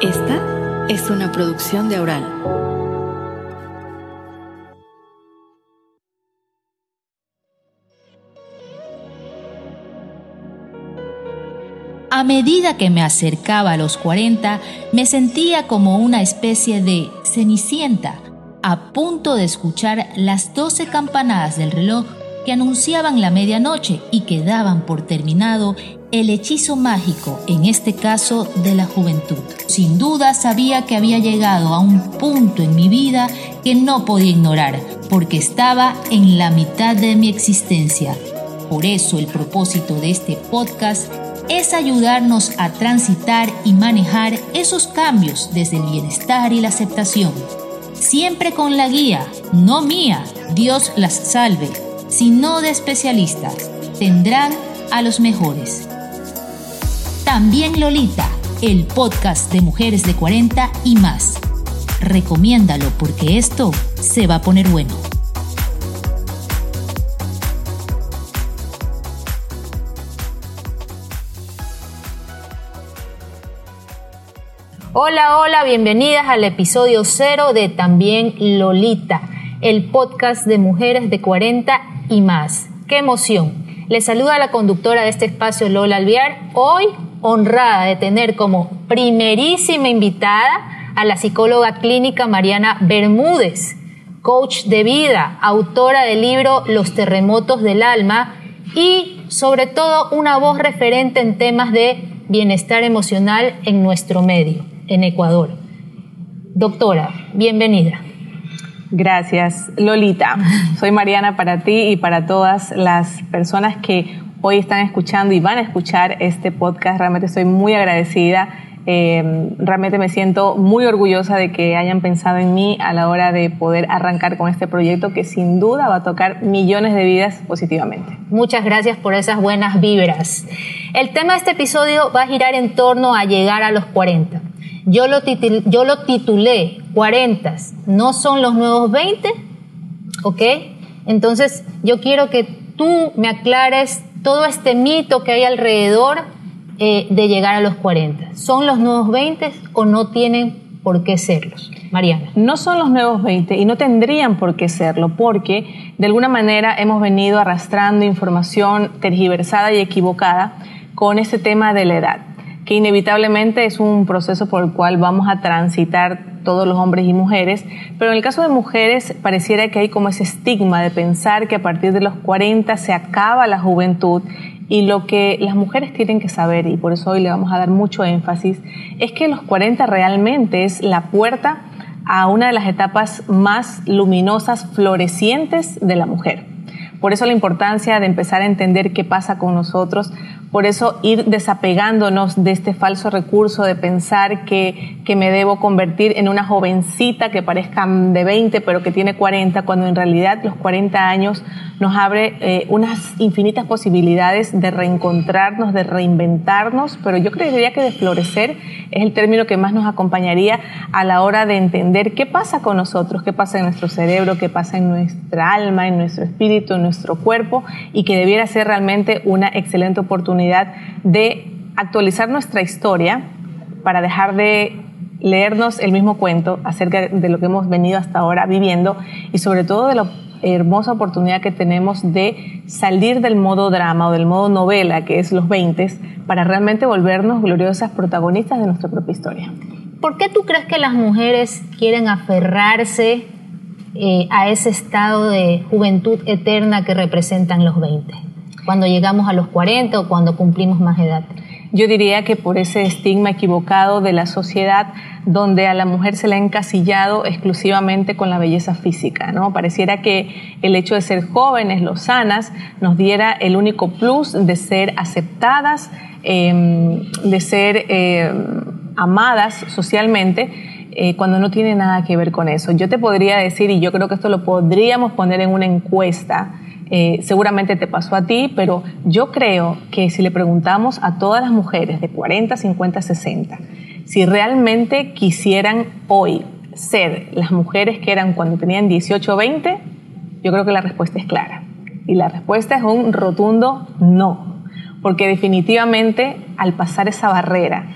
Esta es una producción de Aural. A medida que me acercaba a los 40, me sentía como una especie de cenicienta, a punto de escuchar las 12 campanadas del reloj que anunciaban la medianoche y que daban por terminado el hechizo mágico, en este caso de la juventud. Sin duda sabía que había llegado a un punto en mi vida que no podía ignorar, porque estaba en la mitad de mi existencia. Por eso el propósito de este podcast es ayudarnos a transitar y manejar esos cambios desde el bienestar y la aceptación. Siempre con la guía, no mía, Dios las salve, sino de especialistas. Tendrán a los mejores. También Lolita, el podcast de mujeres de 40 y más. Recomiéndalo porque esto se va a poner bueno. Hola, hola, bienvenidas al episodio cero de También Lolita, el podcast de mujeres de 40 y más. ¡Qué emoción! Les saluda la conductora de este espacio, Lola Alviar, hoy honrada de tener como primerísima invitada a la psicóloga clínica Mariana Bermúdez, coach de vida, autora del libro Los terremotos del alma y sobre todo una voz referente en temas de bienestar emocional en nuestro medio, en Ecuador. Doctora, bienvenida. Gracias, Lolita. Soy Mariana para ti y para todas las personas que hoy están escuchando y van a escuchar este podcast. Realmente estoy muy agradecida. Eh, realmente me siento muy orgullosa de que hayan pensado en mí a la hora de poder arrancar con este proyecto que sin duda va a tocar millones de vidas positivamente. Muchas gracias por esas buenas vibras. El tema de este episodio va a girar en torno a llegar a los 40. Yo lo, yo lo titulé 40, ¿no son los nuevos 20? ¿Ok? Entonces yo quiero que tú me aclares todo este mito que hay alrededor eh, de llegar a los 40. ¿Son los nuevos 20 o no tienen por qué serlos? Mariana. No son los nuevos 20 y no tendrían por qué serlo porque de alguna manera hemos venido arrastrando información tergiversada y equivocada con este tema de la edad inevitablemente es un proceso por el cual vamos a transitar todos los hombres y mujeres, pero en el caso de mujeres pareciera que hay como ese estigma de pensar que a partir de los 40 se acaba la juventud y lo que las mujeres tienen que saber, y por eso hoy le vamos a dar mucho énfasis, es que los 40 realmente es la puerta a una de las etapas más luminosas, florecientes de la mujer. Por eso la importancia de empezar a entender qué pasa con nosotros, por eso ir desapegándonos de este falso recurso de pensar que, que, me debo convertir en una jovencita que parezca de 20 pero que tiene 40, cuando en realidad los 40 años nos abre eh, unas infinitas posibilidades de reencontrarnos, de reinventarnos, pero yo creería que de florecer es el término que más nos acompañaría a la hora de entender qué pasa con nosotros, qué pasa en nuestro cerebro, qué pasa en nuestra alma, en nuestro espíritu, en nuestro cuerpo y que debiera ser realmente una excelente oportunidad de actualizar nuestra historia para dejar de leernos el mismo cuento acerca de lo que hemos venido hasta ahora viviendo y sobre todo de la hermosa oportunidad que tenemos de salir del modo drama o del modo novela, que es los 20, para realmente volvernos gloriosas protagonistas de nuestra propia historia. ¿Por qué tú crees que las mujeres quieren aferrarse eh, a ese estado de juventud eterna que representan los 20? Cuando llegamos a los 40 o cuando cumplimos más edad. Yo diría que por ese estigma equivocado de la sociedad donde a la mujer se le ha encasillado exclusivamente con la belleza física, ¿no? Pareciera que el hecho de ser jóvenes, los sanas, nos diera el único plus de ser aceptadas, em, de ser em, amadas socialmente, eh, cuando no tiene nada que ver con eso. Yo te podría decir, y yo creo que esto lo podríamos poner en una encuesta, eh, seguramente te pasó a ti, pero yo creo que si le preguntamos a todas las mujeres de 40, 50, 60, si realmente quisieran hoy ser las mujeres que eran cuando tenían 18 o 20, yo creo que la respuesta es clara. Y la respuesta es un rotundo no. porque definitivamente al pasar esa barrera,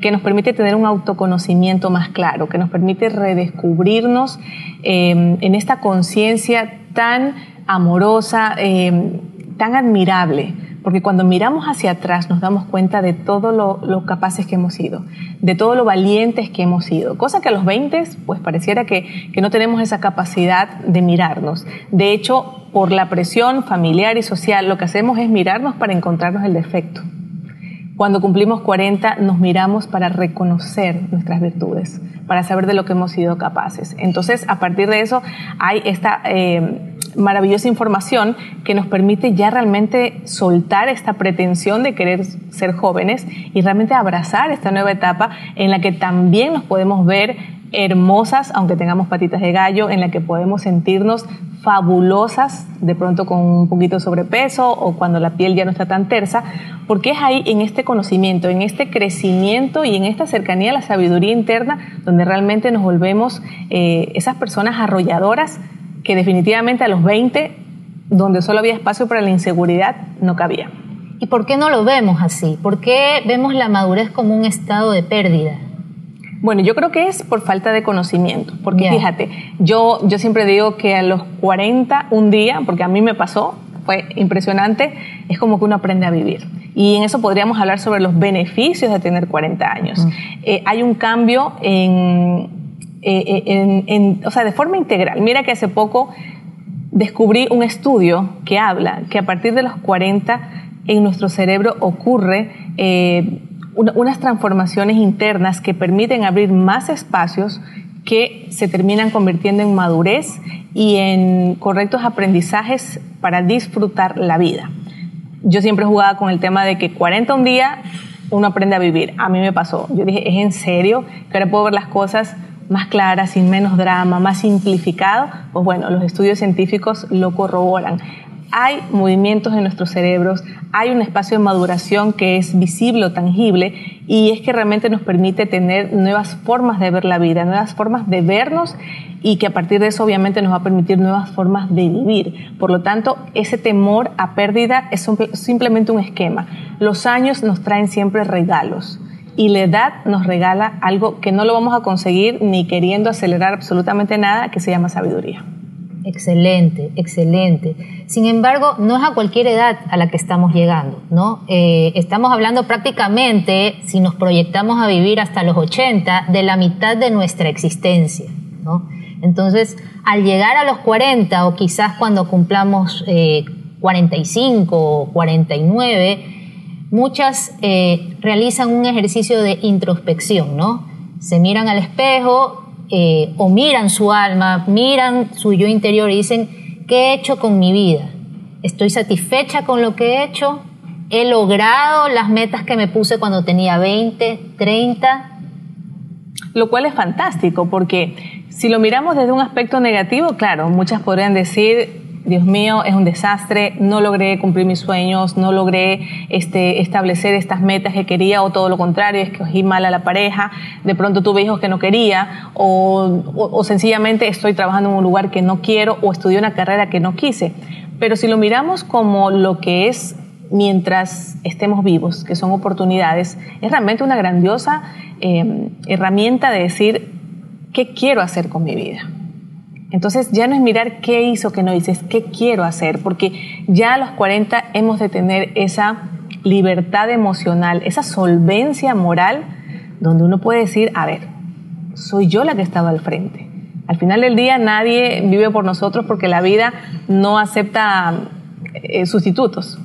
que nos permite tener un autoconocimiento más claro, que nos permite redescubrirnos eh, en esta conciencia tan amorosa, eh, tan admirable, porque cuando miramos hacia atrás nos damos cuenta de todo lo, capaces que hemos sido, de todo lo valientes que hemos sido, cosa que a los 20 pues pareciera que, que no tenemos esa capacidad de mirarnos. De hecho, por la presión familiar y social, lo que hacemos es mirarnos para encontrarnos el defecto. Cuando cumplimos 40 nos miramos para reconocer nuestras virtudes, para saber de lo que hemos sido capaces. Entonces, a partir de eso, hay esta eh, maravillosa información que nos permite ya realmente soltar esta pretensión de querer ser jóvenes y realmente abrazar esta nueva etapa en la que también nos podemos ver hermosas, aunque tengamos patitas de gallo, en la que podemos sentirnos fabulosas, de pronto con un poquito de sobrepeso o cuando la piel ya no está tan tersa, porque es ahí en este conocimiento, en este crecimiento y en esta cercanía a la sabiduría interna donde realmente nos volvemos eh, esas personas arrolladoras que definitivamente a los 20, donde solo había espacio para la inseguridad, no cabía. ¿Y por qué no lo vemos así? ¿Por qué vemos la madurez como un estado de pérdida? Bueno, yo creo que es por falta de conocimiento, porque fíjate, yo, yo siempre digo que a los 40, un día, porque a mí me pasó, fue impresionante, es como que uno aprende a vivir. Y en eso podríamos hablar sobre los beneficios de tener 40 años. Mm. Eh, hay un cambio en, eh, eh, en, o sea, de forma integral. Mira que hace poco descubrí un estudio que habla que a partir de los 40 en nuestro cerebro ocurre unas transformaciones internas que permiten abrir más espacios que se terminan convirtiendo en madurez y en correctos aprendizajes para disfrutar la vida. Yo siempre jugaba con el tema de que 40 un día uno aprende a vivir. A mí me pasó. Yo dije, ¿es en serio que ahora puedo ver las cosas más claras, sin menos drama, más simplificado? Pues bueno, los estudios científicos lo corroboran hay movimientos en nuestros cerebros, hay un espacio de maduración que es visible o tangible y es que realmente nos permite tener nuevas formas de ver la vida, nuevas formas de vernos y que a partir de eso obviamente nos va a permitir nuevas formas de vivir. Por lo tanto, ese temor a pérdida es simplemente un esquema. Los años nos traen siempre regalos y la edad nos regala algo que no lo vamos a conseguir ni queriendo acelerar absolutamente nada, que se llama sabiduría. Excelente, excelente. Sin embargo, no es a cualquier edad a la que estamos llegando, ¿no? Eh, estamos hablando prácticamente, si nos proyectamos a vivir hasta los 80, de la mitad de nuestra existencia, ¿no? Entonces, al llegar a los 40 o quizás cuando cumplamos 45 eh, o 49, muchas eh, realizan un ejercicio de introspección, ¿no? Se miran al espejo eh, o miran su alma, miran su yo interior y dicen, ¿qué he hecho con mi vida? ¿Estoy satisfecha con lo que he hecho? ¿He logrado las metas que me puse cuando tenía 20, 30? Lo cual es fantástico porque si lo miramos desde un aspecto negativo, claro, muchas podrían decir, Dios mío, es un desastre, no logré cumplir mis sueños, no logré este, establecer estas metas que quería o todo lo contrario, es que cogí mal a la pareja, de pronto tuve hijos que no quería o, o, sencillamente estoy trabajando en un lugar que no quiero o estudié una carrera que no quise. Pero si lo miramos como lo que es mientras estemos vivos, que son oportunidades, es realmente una grandiosa eh, herramienta de decir qué quiero hacer con mi vida. Entonces ya no es mirar qué hizo, qué no hice, qué quiero hacer, porque ya a los 40 hemos de tener esa libertad emocional, esa solvencia moral, donde uno puede decir, a ver, soy yo la que estaba al frente. Al final del día nadie vive por nosotros porque la vida no acepta eh, sustitutos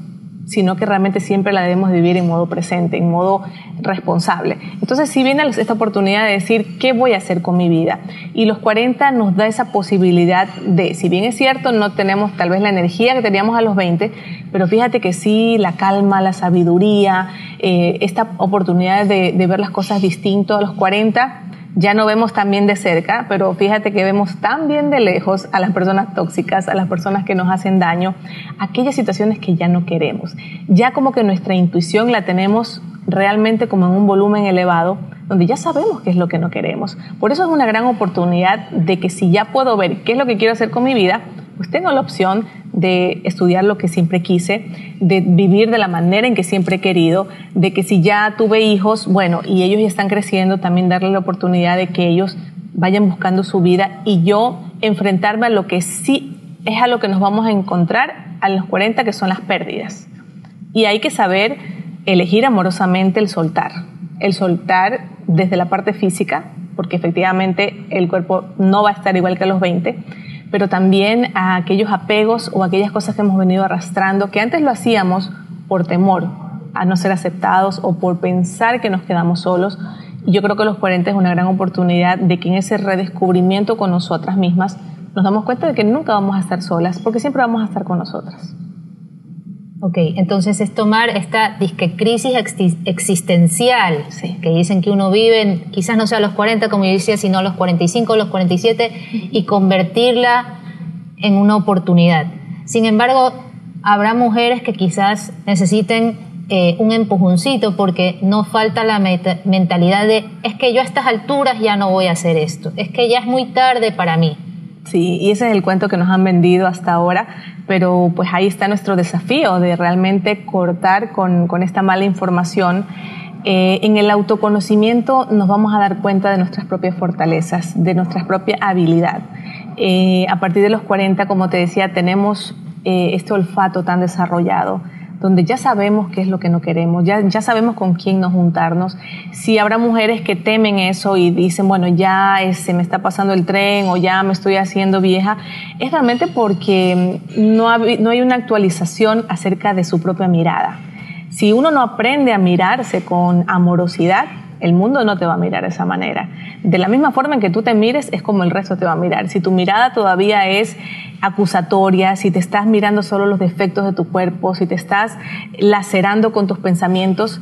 sino que realmente siempre la debemos vivir en modo presente, en modo responsable. Entonces, si viene esta oportunidad de decir, ¿qué voy a hacer con mi vida? Y los 40 nos da esa posibilidad de, si bien es cierto, no tenemos tal vez la energía que teníamos a los 20, pero fíjate que sí, la calma, la sabiduría, eh, esta oportunidad de, de ver las cosas distinto a los 40, ya no vemos tan bien de cerca, pero fíjate que vemos tan bien de lejos a las personas tóxicas, a las personas que nos hacen daño, aquellas situaciones que ya no queremos. Ya como que nuestra intuición la tenemos realmente como en un volumen elevado, donde ya sabemos qué es lo que no queremos. Por eso es una gran oportunidad de que si ya puedo ver qué es lo que quiero hacer con mi vida, pues tengo la opción de estudiar lo que siempre quise, de vivir de la manera en que siempre he querido, de que si ya tuve hijos, bueno, y ellos ya están creciendo, también darle la oportunidad de que ellos vayan buscando su vida y yo enfrentarme a lo que sí es a lo que nos vamos a encontrar a los 40, que son las pérdidas. Y hay que saber elegir amorosamente el soltar. El soltar desde la parte física, porque efectivamente el cuerpo no va a estar igual que a los 20, pero también a aquellos apegos o aquellas cosas que hemos venido arrastrando, que antes lo hacíamos por temor a no ser aceptados o por pensar que nos quedamos solos. Y yo creo que los 40 es una gran oportunidad de que en ese redescubrimiento con nosotras mismas nos damos cuenta de que nunca vamos a estar solas, porque siempre vamos a estar con nosotras. Ok, entonces es tomar esta disque crisis existencial que dicen que uno vive, quizás no sea a los 40, como yo decía, sino a los 45, a los 47, y convertirla en una oportunidad. Sin embargo, habrá mujeres que quizás necesiten eh, un empujoncito porque no falta la mentalidad de es que yo a estas alturas ya no voy a hacer esto, es que ya es muy tarde para mí. Sí, y ese es el cuento que nos han vendido hasta ahora, pero pues ahí está nuestro desafío de realmente cortar con, con esta mala información. Eh, en el autoconocimiento nos vamos a dar cuenta de nuestras propias fortalezas, de nuestra propia habilidad. Eh, a partir de los 40, como te decía, tenemos eh, este olfato tan desarrollado donde ya sabemos qué es lo que no queremos, ya, ya sabemos con quién nos juntarnos. Si habrá mujeres que temen eso y dicen, bueno, ya se me está pasando el tren o ya me estoy haciendo vieja, es realmente porque no, no hay una actualización acerca de su propia mirada. Si uno no aprende a mirarse con amorosidad, el mundo no te va a mirar de esa manera. De la misma forma en que tú te mires, es como el resto te va a mirar. Si tu mirada todavía es acusatoria, si te estás mirando solo los defectos de tu cuerpo, si te estás lacerando con tus pensamientos,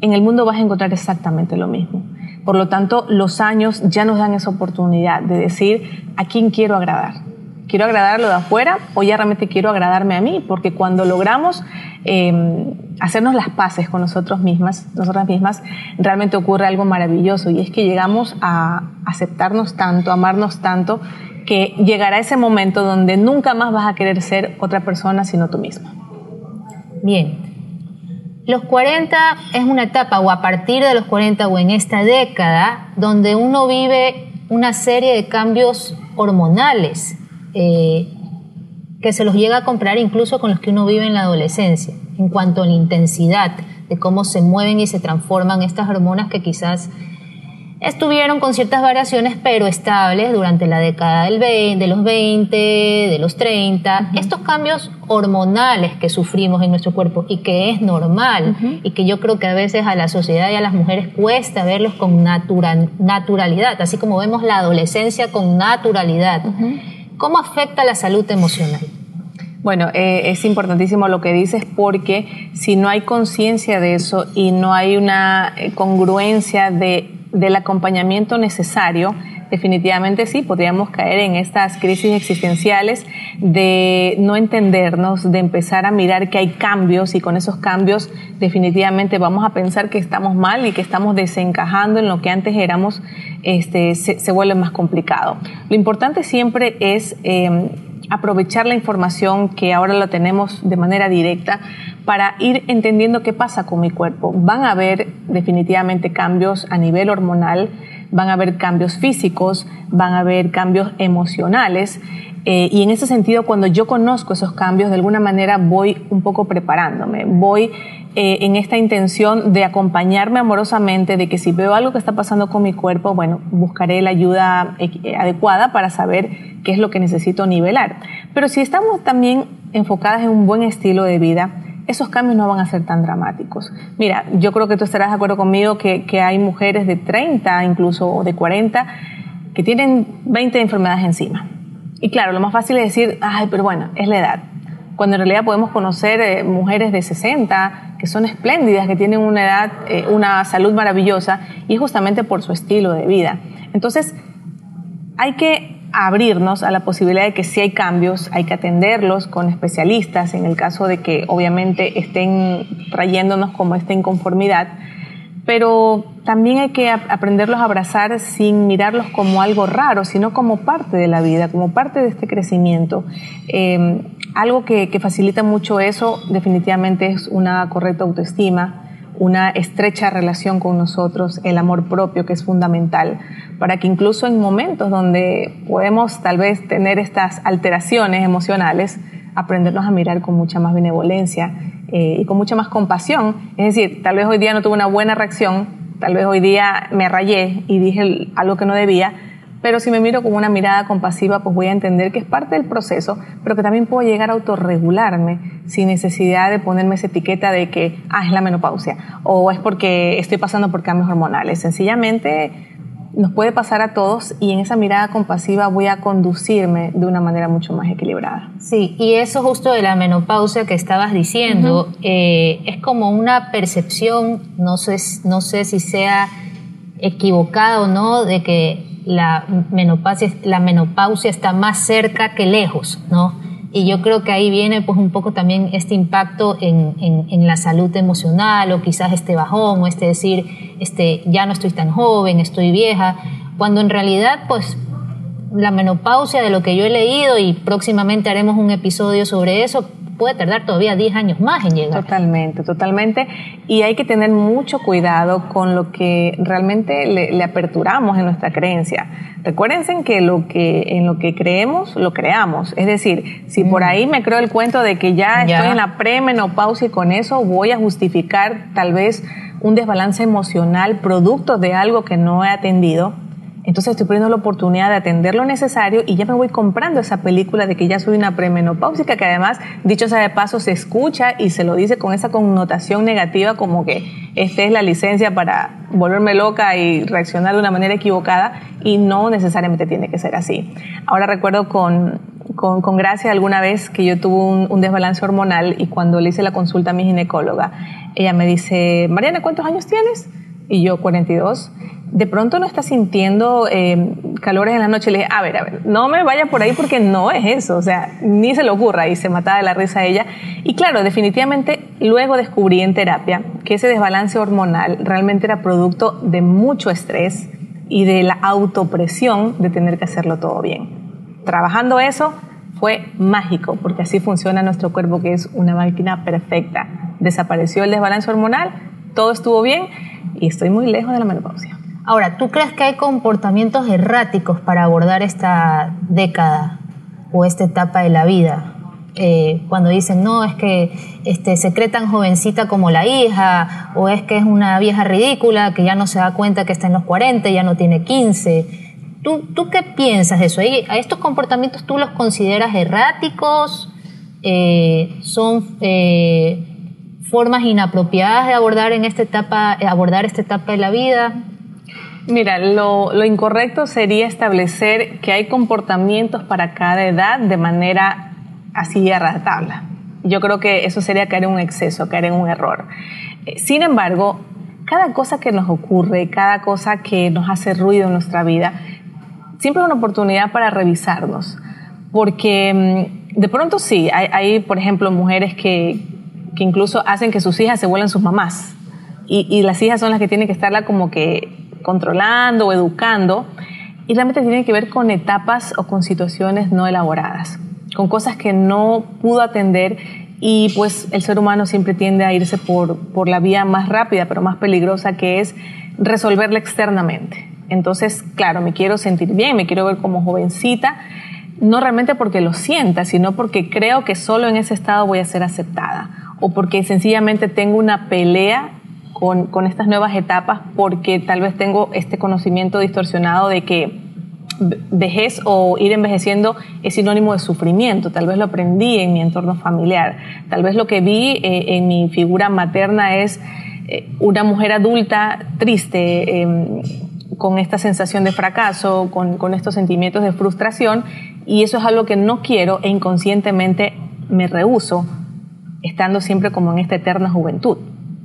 en el mundo vas a encontrar exactamente lo mismo. Por lo tanto, los años ya nos dan esa oportunidad de decir a quién quiero agradar quiero agradarlo de afuera o ya realmente quiero agradarme a mí, porque cuando logramos em, hacernos las paces con nosotros mismas, nosotras mismas, realmente ocurre algo maravilloso y es que llegamos a aceptarnos tanto, amarnos tanto, que llegará ese momento donde nunca más vas a querer ser otra persona sino tú misma. Bien. Los 40 es una etapa, o a partir de los 40 o en esta década, donde uno vive una serie de cambios hormonales eh, que se los llega a comprar incluso con los que uno vive en la adolescencia, en cuanto a la intensidad de cómo se mueven y se transforman estas hormonas que quizás estuvieron con ciertas variaciones, pero estables durante la década del 20, de los 20, de los 30. Estos cambios hormonales que sufrimos en nuestro cuerpo y que es normal y que yo creo que a veces a la sociedad y a las mujeres cuesta verlos con naturalidad, así como vemos la adolescencia con naturalidad. ¿Cómo afecta la salud emocional? Bueno, eh, es importantísimo lo que dices porque si no hay conciencia de eso y no hay una eh, congruencia de, del acompañamiento necesario, definitivamente sí, podríamos caer en estas crisis existenciales de no entendernos, de empezar a mirar que hay cambios y con esos cambios definitivamente vamos a pensar que estamos mal y que estamos desencajando en lo que antes éramos, este, se, vuelve más complicado. Lo importante siempre es... Em, aprovechar la información que ahora la tenemos de manera directa para ir entendiendo qué pasa con mi cuerpo. Van a haber definitivamente cambios a nivel hormonal, van a haber cambios físicos, van a haber cambios emocionales. Eh, y en ese sentido, cuando yo conozco esos cambios, de alguna manera voy un poco preparándome, voy eh, en esta intención de acompañarme amorosamente, de que si veo algo que está pasando con mi cuerpo, bueno, buscaré la ayuda eh, adecuada para saber qué es lo que necesito nivelar. Pero si estamos también enfocadas en un buen estilo de vida, esos cambios no van a ser tan dramáticos. Mira, yo creo que tú estarás de acuerdo conmigo que, que hay mujeres de 30 incluso de 40 que tienen 20 enfermedades encima. Y claro, lo más fácil es decir, ay, pero bueno, es la edad. Cuando en realidad podemos conocer eh, mujeres de 60 que son espléndidas, que tienen una edad, eh, una salud maravillosa y es justamente por su estilo de vida. Entonces, hay que abrirnos a la posibilidad de que si hay cambios, hay que atenderlos con especialistas en el caso de que obviamente estén trayéndonos como esta inconformidad, pero también hay que aprenderlos a abrazar sin mirarlos como algo raro, sino como parte de la vida, como parte de este crecimiento. Eh, algo que facilita mucho eso definitivamente es una correcta autoestima, una estrecha relación con nosotros, el amor propio que es fundamental, para que incluso en momentos donde podemos tal vez tener estas alteraciones emocionales, aprendernos a mirar con mucha más benevolencia eh, y con mucha más compasión. Es decir, tal vez hoy día no tuve una buena reacción, tal vez hoy día me rayé y dije algo que no debía, pero si me miro con una mirada compasiva, pues voy a entender que es parte del proceso, pero que también puedo llegar a autorregularme sin necesidad de ponerme esa etiqueta de que, ah, es la menopausia, o es porque estoy pasando por cambios hormonales. Sencillamente nos puede pasar a todos y en esa mirada compasiva voy a conducirme de una manera mucho más equilibrada. Sí, y eso justo de la menopausia que estabas diciendo, eh, es como una percepción, no sé, no sé si sea equivocada o no, de que la menopausia, está más cerca que lejos, ¿no? Y yo creo que ahí viene pues un poco también este impacto en, en, la salud emocional o quizás este bajón o este decir, este, ya no estoy tan joven, estoy vieja, cuando en realidad pues la menopausia de lo que yo he leído y próximamente haremos un episodio sobre eso, puede tardar todavía 10 años más en llegar. Totalmente, totalmente. Y hay que tener mucho cuidado con lo que realmente le, aperturamos en nuestra creencia. Recuérdense que, lo que en lo que creemos, lo creamos. Es decir, si por mm. ahí me creo el cuento de que ya, estoy en la premenopausia y con eso voy a justificar tal vez un desbalance emocional producto de algo que no he atendido, entonces estoy poniendo la oportunidad de atender lo necesario y ya me voy comprando esa película de que ya soy una premenopáusica, que además, dicho sea de paso, se escucha y se lo dice con esa connotación negativa como que esta es la licencia para volverme loca y reaccionar de una manera equivocada y no necesariamente tiene que ser así. Ahora recuerdo con, con, con Gracia alguna vez que yo tuve un, un desbalance hormonal y cuando le hice la consulta a mi ginecóloga, ella me dice, Mariana, ¿cuántos años tienes? Y yo, 42 de pronto no está sintiendo eh, calores en la noche. Le dije, a ver, a ver, no me vaya por ahí porque no es eso, o sea, ni se le ocurra. Y se mataba de la risa ella. Y claro, definitivamente luego descubrí en terapia que ese desbalance hormonal realmente era producto de mucho estrés y de la autopresión de tener que hacerlo todo bien. Trabajando eso fue mágico, porque así funciona nuestro cuerpo, que es una máquina perfecta. Desapareció el desbalance hormonal, todo estuvo bien y estoy muy lejos de la menopausia. Ahora, ¿tú crees que hay comportamientos erráticos para abordar esta década o esta etapa de la vida? Eh, cuando dicen, no, es que este, se cree tan jovencita como la hija, o es que es una vieja ridícula que ya no se da cuenta que está en los 40, ya no tiene 15. ¿Tú, qué piensas de eso? ¿A estos comportamientos tú los consideras erráticos? Eh, ¿Son eh, formas inapropiadas de abordar, en esta etapa, abordar esta etapa de la vida? Mira, lo, incorrecto sería establecer que hay comportamientos para cada edad de manera así a Yo creo que eso sería caer en un exceso, caer en un error. Eh, sin embargo, cada cosa que nos ocurre, cada cosa que nos hace ruido en nuestra vida, siempre es una oportunidad para revisarnos. Porque mm, de pronto sí, hay, por ejemplo, mujeres que, incluso hacen que sus hijas se vuelvan sus mamás. Y, y, las hijas son las que tienen que estarla como que controlando o educando, y realmente tiene que ver con etapas o con situaciones no elaboradas, con cosas que no pudo atender y pues el ser humano siempre tiende a irse por, por la vía más rápida pero más peligrosa que es resolverla externamente. Entonces, claro, me quiero sentir bien, me quiero ver como jovencita, no realmente porque lo sienta, sino porque creo que solo en ese estado voy a ser aceptada o porque sencillamente tengo una pelea con, estas nuevas etapas porque tal vez tengo este conocimiento distorsionado de que vejez o ir envejeciendo es sinónimo de sufrimiento. Tal vez lo aprendí en mi entorno familiar. Tal vez lo que vi eh, en mi figura materna es eh, una mujer adulta triste, em, con esta sensación de fracaso, con, con estos sentimientos de frustración, y eso es algo que no quiero e inconscientemente me rehuso, estando siempre como en esta eterna juventud.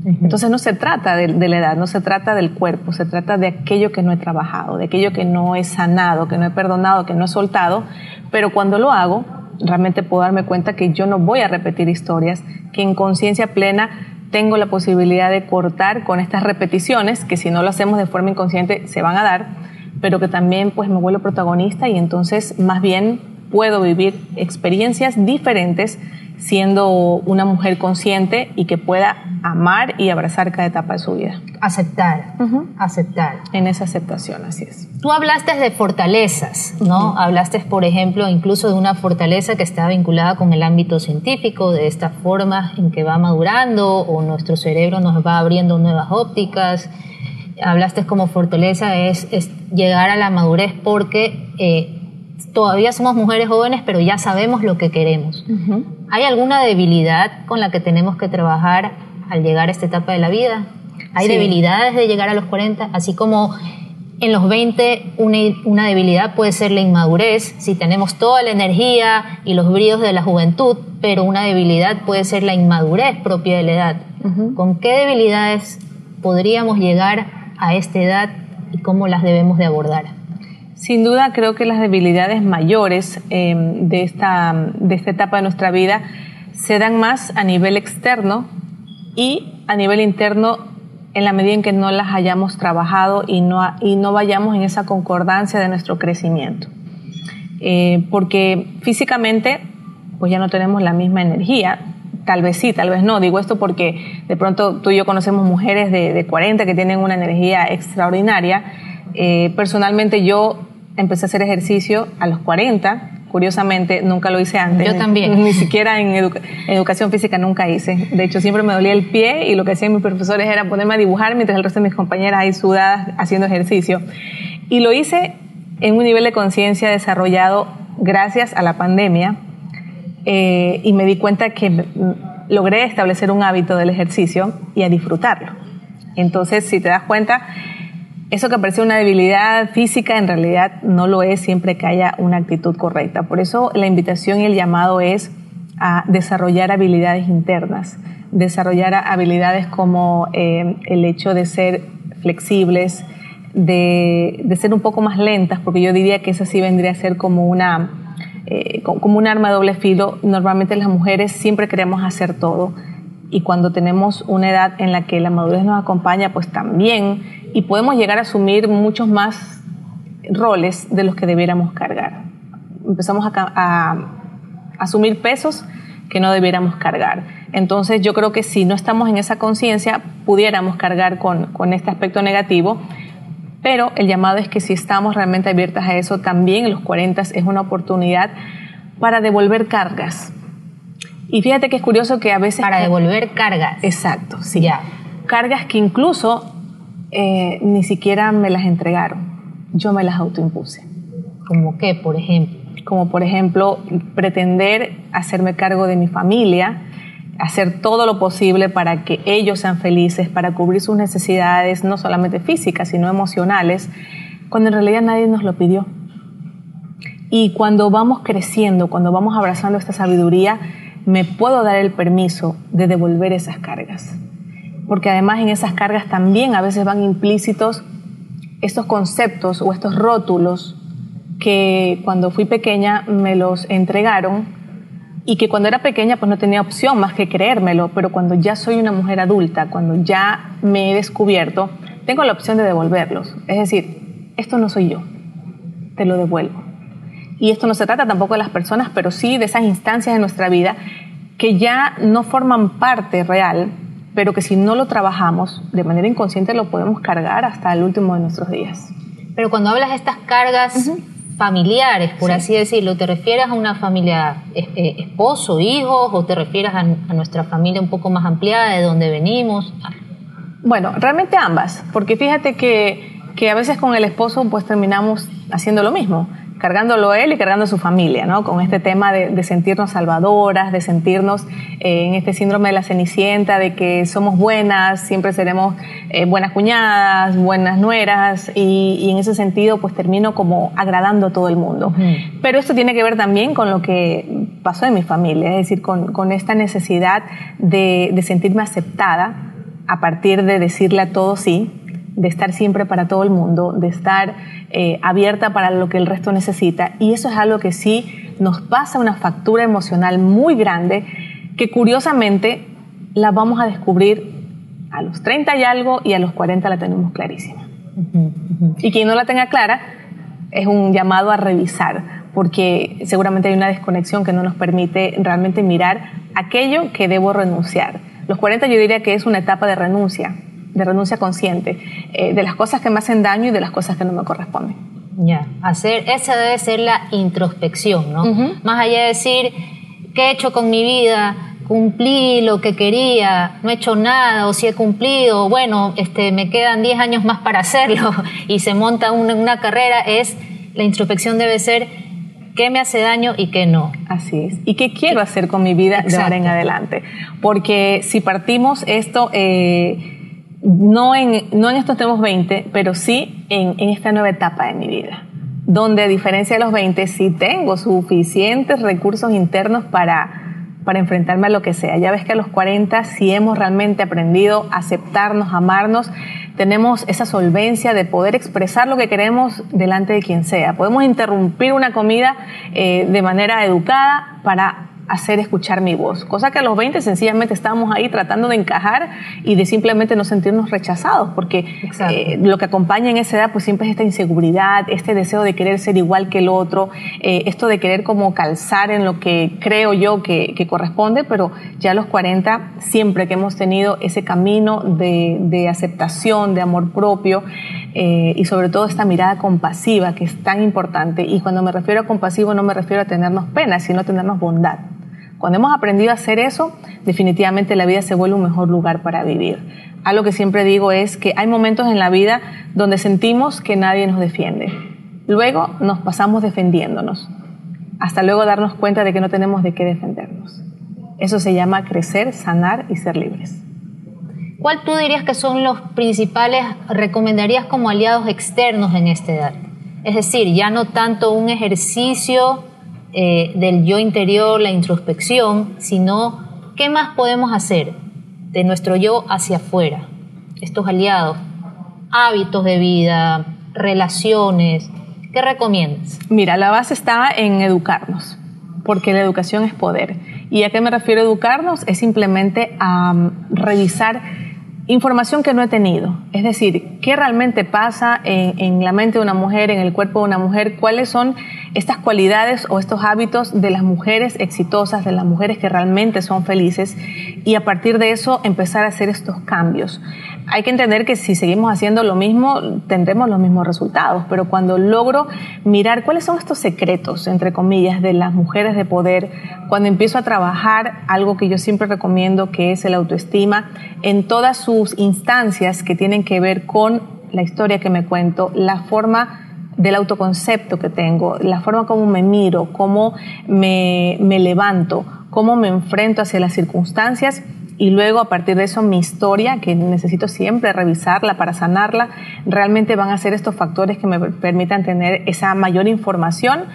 Entonces no se trata de, la edad, no se trata del cuerpo, se trata de aquello que no he trabajado, de aquello que no he sanado, que no he perdonado, que no he soltado, pero cuando lo hago, realmente puedo darme cuenta que yo no voy a repetir historias, que en conciencia plena tengo la posibilidad de cortar con estas repeticiones, que si no lo hacemos de forma inconsciente se van a dar, pero que también pues me vuelvo protagonista y entonces más bien puedo vivir experiencias diferentes siendo una mujer consciente y que pueda amar y abrazar cada etapa de su vida. Aceptar, aceptar. En esa aceptación, así es. Tú hablaste de fortalezas, ¿no? Hablaste, por ejemplo, incluso de una fortaleza que está vinculada con el ámbito científico, de esta forma en que va madurando o nuestro cerebro nos va abriendo nuevas ópticas. Hablaste como fortaleza es, llegar a la madurez porque eh, todavía somos mujeres jóvenes, pero ya sabemos lo que queremos. ¿Hay alguna debilidad con la que tenemos que trabajar al llegar a esta etapa de la vida? ¿Hay debilidades de llegar a los 40? Así como en los 20 una, una, debilidad puede ser la inmadurez, si tenemos toda la energía y los bríos de la juventud, pero una debilidad puede ser la inmadurez propia de la edad. ¿Con qué debilidades podríamos llegar a esta edad y cómo las debemos de abordar? Sin duda creo que las debilidades mayores eh, de, esta, de esta etapa de nuestra vida se dan más a nivel externo y a nivel interno en la medida en que no las hayamos trabajado y no, y no vayamos en esa concordancia de nuestro crecimiento. Eh, porque físicamente pues ya no tenemos la misma energía, tal vez sí, tal vez no. Digo esto porque de pronto tú y yo conocemos mujeres de, de 40 que tienen una energía extraordinaria. Eh, personalmente yo empecé a hacer ejercicio a los 40. Curiosamente, nunca lo hice antes. Yo también. Ni siquiera en, educación física nunca hice. De hecho, siempre me dolía el pie y lo que hacían mis profesores era ponerme a dibujar mientras el resto de mis compañeras ahí sudadas haciendo ejercicio. Y lo hice en un nivel de conciencia desarrollado gracias a la pandemia eh, y me di cuenta que logré establecer un hábito del ejercicio y a disfrutarlo. Entonces, si te das cuenta, eso que parece una debilidad física en realidad no lo es siempre que haya una actitud correcta. Por eso la invitación y el llamado es a desarrollar habilidades internas, desarrollar habilidades como eh, el hecho de ser flexibles, de, ser un poco más lentas, porque yo diría que eso sí vendría a ser como una, eh, como un arma de doble filo. Normalmente las mujeres siempre queremos hacer todo y cuando tenemos una edad en la que la madurez nos acompaña, pues también, y podemos llegar a asumir muchos más roles de los que debiéramos cargar. Empezamos a, asumir pesos que no debiéramos cargar. Entonces yo creo que si no estamos en esa conciencia, pudiéramos cargar con, con este aspecto negativo, pero el llamado es que si estamos realmente abiertas a eso, también los 40 es una oportunidad para devolver cargas, y fíjate que es curioso que a veces... Para devolver cargas. Exacto, sí. Ya. Cargas que incluso eh, ni siquiera me las entregaron. Yo me las autoimpuse. ¿Como qué, por ejemplo? Como por ejemplo, pretender hacerme cargo de mi familia, hacer todo lo posible para que ellos sean felices, para cubrir sus necesidades, no solamente físicas, sino emocionales, cuando en realidad nadie nos lo pidió. Y cuando vamos creciendo, cuando vamos abrazando esta sabiduría, me puedo dar el permiso de devolver esas cargas. Porque además en esas cargas también a veces van implícitos estos conceptos o estos rótulos que cuando fui pequeña me los entregaron y que cuando era pequeña pues no tenía opción más que creérmelo, pero cuando ya soy una mujer adulta, cuando ya me he descubierto, tengo la opción de devolverlos. Es decir, esto no soy yo, te lo devuelvo. Y esto no se trata tampoco de las personas, pero sí de esas instancias de nuestra vida que ya no forman parte real, pero que si no lo trabajamos de manera inconsciente lo podemos cargar hasta el último de nuestros días. Pero cuando hablas de estas cargas familiares, por así decirlo, ¿te refieres a una familia eh, esposo, hijos, o te refieres a, a nuestra familia un poco más ampliada de donde venimos? Bueno, realmente ambas, porque fíjate que, que a veces con el esposo pues terminamos haciendo lo mismo cargándolo él y cargando su familia, ¿no? Con este tema de, sentirnos salvadoras, de sentirnos eh, en este síndrome de la cenicienta, de que somos buenas, siempre seremos eh, buenas cuñadas, buenas nueras, y, en ese sentido pues termino como agradando a todo el mundo. Pero esto tiene que ver también con lo que pasó en mi familia, es decir, con, esta necesidad de, de sentirme aceptada a partir de decirle a todos sí, de estar siempre para todo el mundo, de estar eh, abierta para lo que el resto necesita. Y eso es algo que sí nos pasa una factura emocional muy grande que curiosamente la vamos a descubrir a los 30 y algo y a los 40 la tenemos clarísima. Y quien no la tenga clara es un llamado a revisar, porque seguramente hay una desconexión que no nos permite realmente mirar aquello que debo renunciar. Los 40 yo diría que es una etapa de renuncia, de renuncia consciente, eh, de las cosas que me hacen daño y de las cosas que no me corresponden. Ya, hacer, esa debe ser la introspección, ¿no? Más allá de decir, ¿qué he hecho con mi vida? cumplí lo que quería, no he hecho nada, o si he cumplido, bueno, este, me quedan 10 años más para hacerlo, y se monta una, una carrera, es la introspección debe ser qué me hace daño y qué no. Así es. ¿Y qué quiero hacer con mi vida de ahora en adelante? Porque si partimos esto, eh, no, en, no en estos tenemos 20, pero sí en, en esta nueva etapa de mi vida donde a diferencia de los 20 sí tengo suficientes recursos internos para para enfrentarme a lo que sea. Ya ves que a los 40, si hemos realmente aprendido a aceptarnos, amarnos, tenemos esa solvencia de poder expresar lo que queremos delante de quien sea. Podemos interrumpir una comida eh, de manera educada para hacer escuchar mi voz. Cosa que a los 20 sencillamente estábamos ahí tratando de encajar y de simplemente no sentirnos rechazados, porque eh, lo que acompaña en esa edad pues siempre es esta inseguridad, este deseo de querer ser igual que el otro, eh, esto de querer como calzar en lo que creo yo que, corresponde, pero ya a los 40 siempre que hemos tenido ese camino de, aceptación, de amor propio eh, y sobre todo esta mirada compasiva que es tan importante y cuando me refiero a compasivo no me refiero a tenernos pena, sino a tenernos bondad. Cuando hemos aprendido a hacer eso, definitivamente la vida se vuelve un mejor lugar para vivir. Algo que siempre digo es que hay momentos en la vida donde sentimos que nadie nos defiende. Luego nos pasamos defendiéndonos, hasta luego darnos cuenta de que no tenemos de qué defendernos. Eso se llama crecer, sanar y ser libres. ¿Cuál tú dirías que son los principales, recomendarías como aliados externos en esta edad? Es decir, ya no tanto un ejercicio eh, del yo interior, la introspección, sino qué más podemos hacer de nuestro yo hacia afuera, estos aliados, hábitos de vida, relaciones, ¿qué recomiendas? Mira, la base está en educarnos, porque la educación es poder. ¿Y a qué me refiero educarnos? Es simplemente a revisar información que no he tenido. Es decir, qué realmente pasa en, la mente de una mujer, en el cuerpo de una mujer, cuáles son estas cualidades o estos hábitos de las mujeres exitosas, de las mujeres que realmente son felices y a partir de eso empezar a hacer estos cambios. Hay que entender que si seguimos haciendo lo mismo, tendremos los mismos resultados, pero cuando logro mirar cuáles son estos secretos, entre comillas, de las mujeres de poder, cuando empiezo a trabajar algo que yo siempre recomiendo, que es el autoestima, en todas sus instancias que tienen que ver con la historia que me cuento, la forma del autoconcepto que tengo, la forma como me miro, cómo me, me levanto, cómo me enfrento hacia las circunstancias y luego a partir de eso mi historia, que necesito siempre revisarla para sanarla, realmente van a ser estos factores que me permitan tener esa mayor información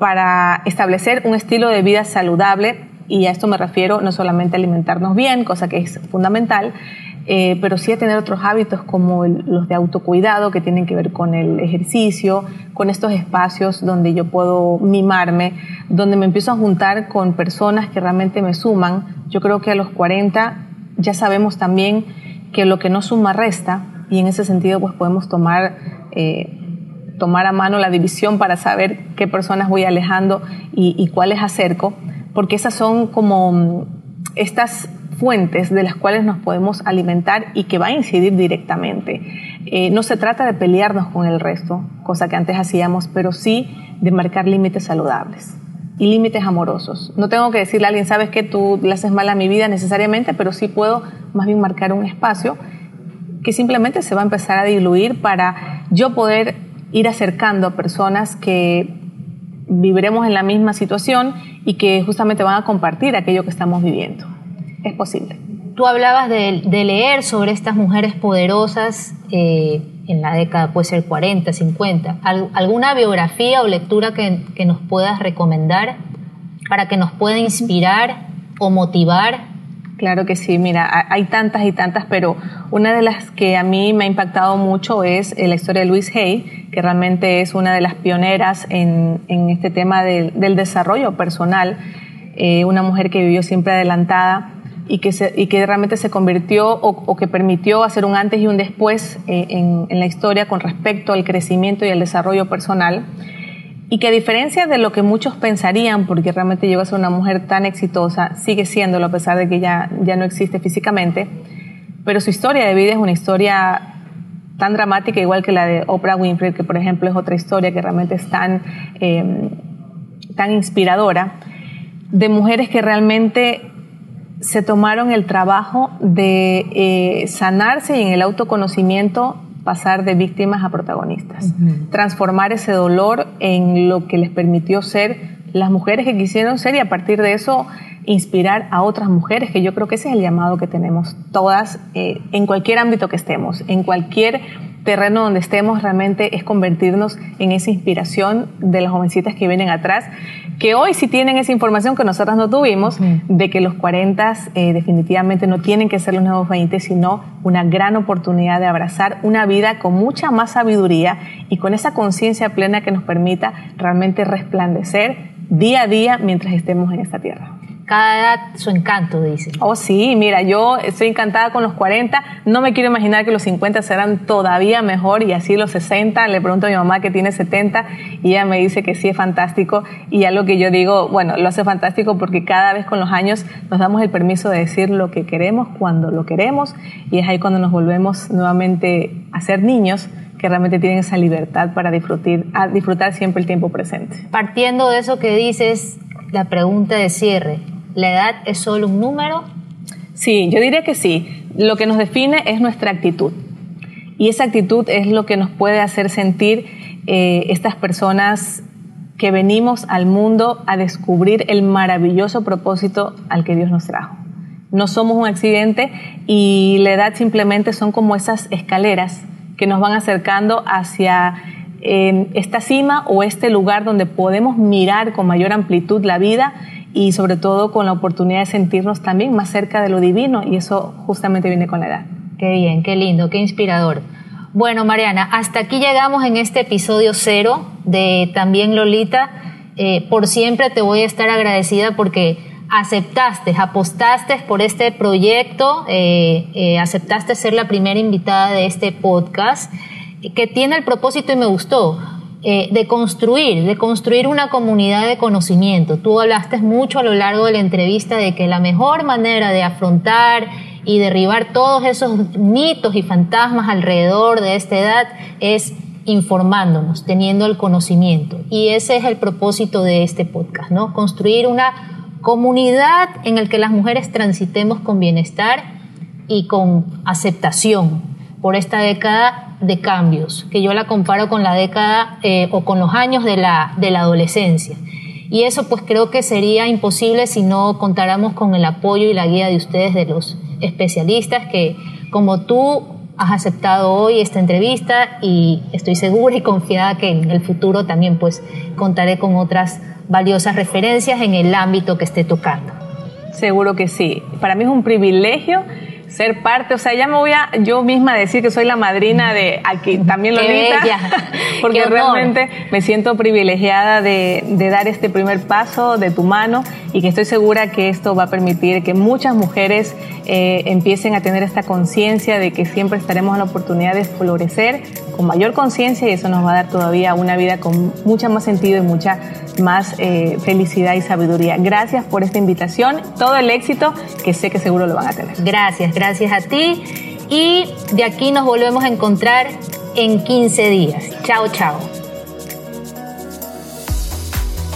para establecer un estilo de vida saludable. Y a esto me refiero no solamente a alimentarnos bien, cosa que es fundamental, eh, pero sí a tener otros hábitos como los de autocuidado que tienen que ver con el ejercicio, con estos espacios donde yo puedo mimarme, donde me empiezo a juntar con personas que realmente me suman. Yo creo que a los 40 ya sabemos también que lo que no suma resta y en ese sentido pues podemos tomar... Eh, tomar a mano la división para saber qué personas voy alejando y, y cuáles acerco, porque esas son como estas fuentes de las cuales nos podemos alimentar y que va a incidir directamente. Eh, no se trata de pelearnos con el resto, cosa que antes hacíamos, pero sí de marcar límites saludables y límites amorosos. No tengo que decirle a alguien, sabes que tú le haces mal a mi vida necesariamente, pero sí puedo más bien marcar un espacio que simplemente se va a empezar a diluir para yo poder ir acercando a personas que viviremos en la misma situación y que justamente van a compartir aquello que estamos viviendo es posible. Tú hablabas de, leer sobre estas mujeres poderosas eh, en la década, puede ser 40, 50. ¿Alguna biografía o lectura que, que nos puedas recomendar para que nos pueda inspirar o motivar Claro que sí, mira, hay tantas y tantas, pero una de las que a mí me ha impactado mucho es eh, la historia de Louise Hay, que realmente es una de las pioneras en, en este tema del, del desarrollo personal, eh, una mujer que vivió siempre adelantada y que, y que realmente se convirtió o, que permitió hacer un antes y un después eh, en, en, la historia con respecto al crecimiento y al desarrollo personal. Y que a diferencia de lo que muchos pensarían, porque realmente llegó a ser una mujer tan exitosa, sigue siéndolo a pesar de que ya, ya no existe físicamente, pero su historia de vida es una historia tan dramática igual que la de Oprah Winfrey, que por ejemplo es otra historia que realmente es tan, eh, tan inspiradora, de mujeres que realmente se tomaron el trabajo de eh, sanarse y en el autoconocimiento pasar de víctimas a protagonistas, transformar ese dolor en lo que les permitió ser las mujeres que quisieron ser y a partir de eso inspirar a otras mujeres, que yo creo que ese es el llamado que tenemos todas eh, en cualquier ámbito que estemos, en cualquier terreno donde estemos realmente es convertirnos en esa inspiración de las jovencitas que vienen atrás, que hoy sí tienen esa información que nosotras no tuvimos, de que los 40 eh, definitivamente no tienen que ser los nuevos 20, sino una gran oportunidad de abrazar una vida con mucha más sabiduría y con esa conciencia plena que nos permita realmente resplandecer día a día mientras estemos en esta tierra cada edad su encanto, dice. Oh, sí, mira, yo estoy encantada con los 40, no me quiero imaginar que los 50 serán todavía mejor y así los 60, le pregunto a mi mamá que tiene 70 y ella me dice que sí es fantástico. Y algo que yo digo, bueno, lo hace fantástico porque cada vez con los años nos damos el permiso de decir lo que queremos cuando lo queremos. Y es ahí cuando nos volvemos nuevamente a ser niños que realmente tienen esa libertad para disfrutar, a disfrutar siempre el tiempo presente. Partiendo de eso que dices, la pregunta de cierre, ¿La edad es solo un número? Sí, yo diría que sí. Lo que nos define es nuestra actitud. Y esa actitud es lo que nos puede hacer sentir eh, estas personas que venimos al mundo a descubrir el maravilloso propósito al que Dios nos trajo. No somos un accidente y la edad simplemente son como esas escaleras que nos van acercando hacia eh, esta cima o este lugar donde podemos mirar con mayor amplitud la vida y sobre todo con la oportunidad de sentirnos también más cerca de lo divino y eso justamente viene con la edad. Qué bien, qué lindo, qué inspirador. Bueno, Mariana, hasta aquí llegamos en este episodio cero de También Lolita. Eh, por siempre te voy a estar agradecida porque aceptaste, apostaste por este proyecto, eh, eh, aceptaste ser la primera invitada de este podcast que tiene el propósito y me gustó eh, de construir, de construir una comunidad de conocimiento. Tú hablaste mucho a lo largo de la entrevista de que la mejor manera de afrontar y derribar todos esos mitos y fantasmas alrededor de esta edad es informándonos, teniendo el conocimiento. Y ese es el propósito de este podcast, ¿no? Construir una comunidad en la que las mujeres transitemos con bienestar y con aceptación por esta década de cambios, que yo la comparo con la década eh, o con los años de la, de la adolescencia. Y eso pues creo que sería imposible si no contáramos con el apoyo y la guía de ustedes, de los especialistas, que como tú has aceptado hoy esta entrevista y estoy segura y confiada que en el futuro también pues contaré con otras valiosas referencias en el ámbito que esté tocando. Seguro que sí. Para mí es un privilegio ser parte, o sea, ya me voy a yo misma decir que soy la madrina de aquí también Lolita, porque realmente me siento privilegiada de, de, dar este primer paso de tu mano y que estoy segura que esto va a permitir que muchas mujeres eh, empiecen a tener esta conciencia de que siempre estaremos en la oportunidad de florecer con mayor conciencia y eso nos va a dar todavía una vida con mucha más sentido y mucha más eh, felicidad y sabiduría. Gracias por esta invitación, todo el éxito que sé que seguro lo van a tener. Gracias, gracias a ti y de aquí nos volvemos a encontrar en 15 días. Chao, chao.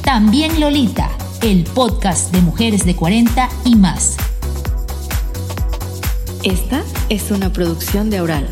También Lolita, el podcast de mujeres de 40 y más. Esta es una producción de Aural.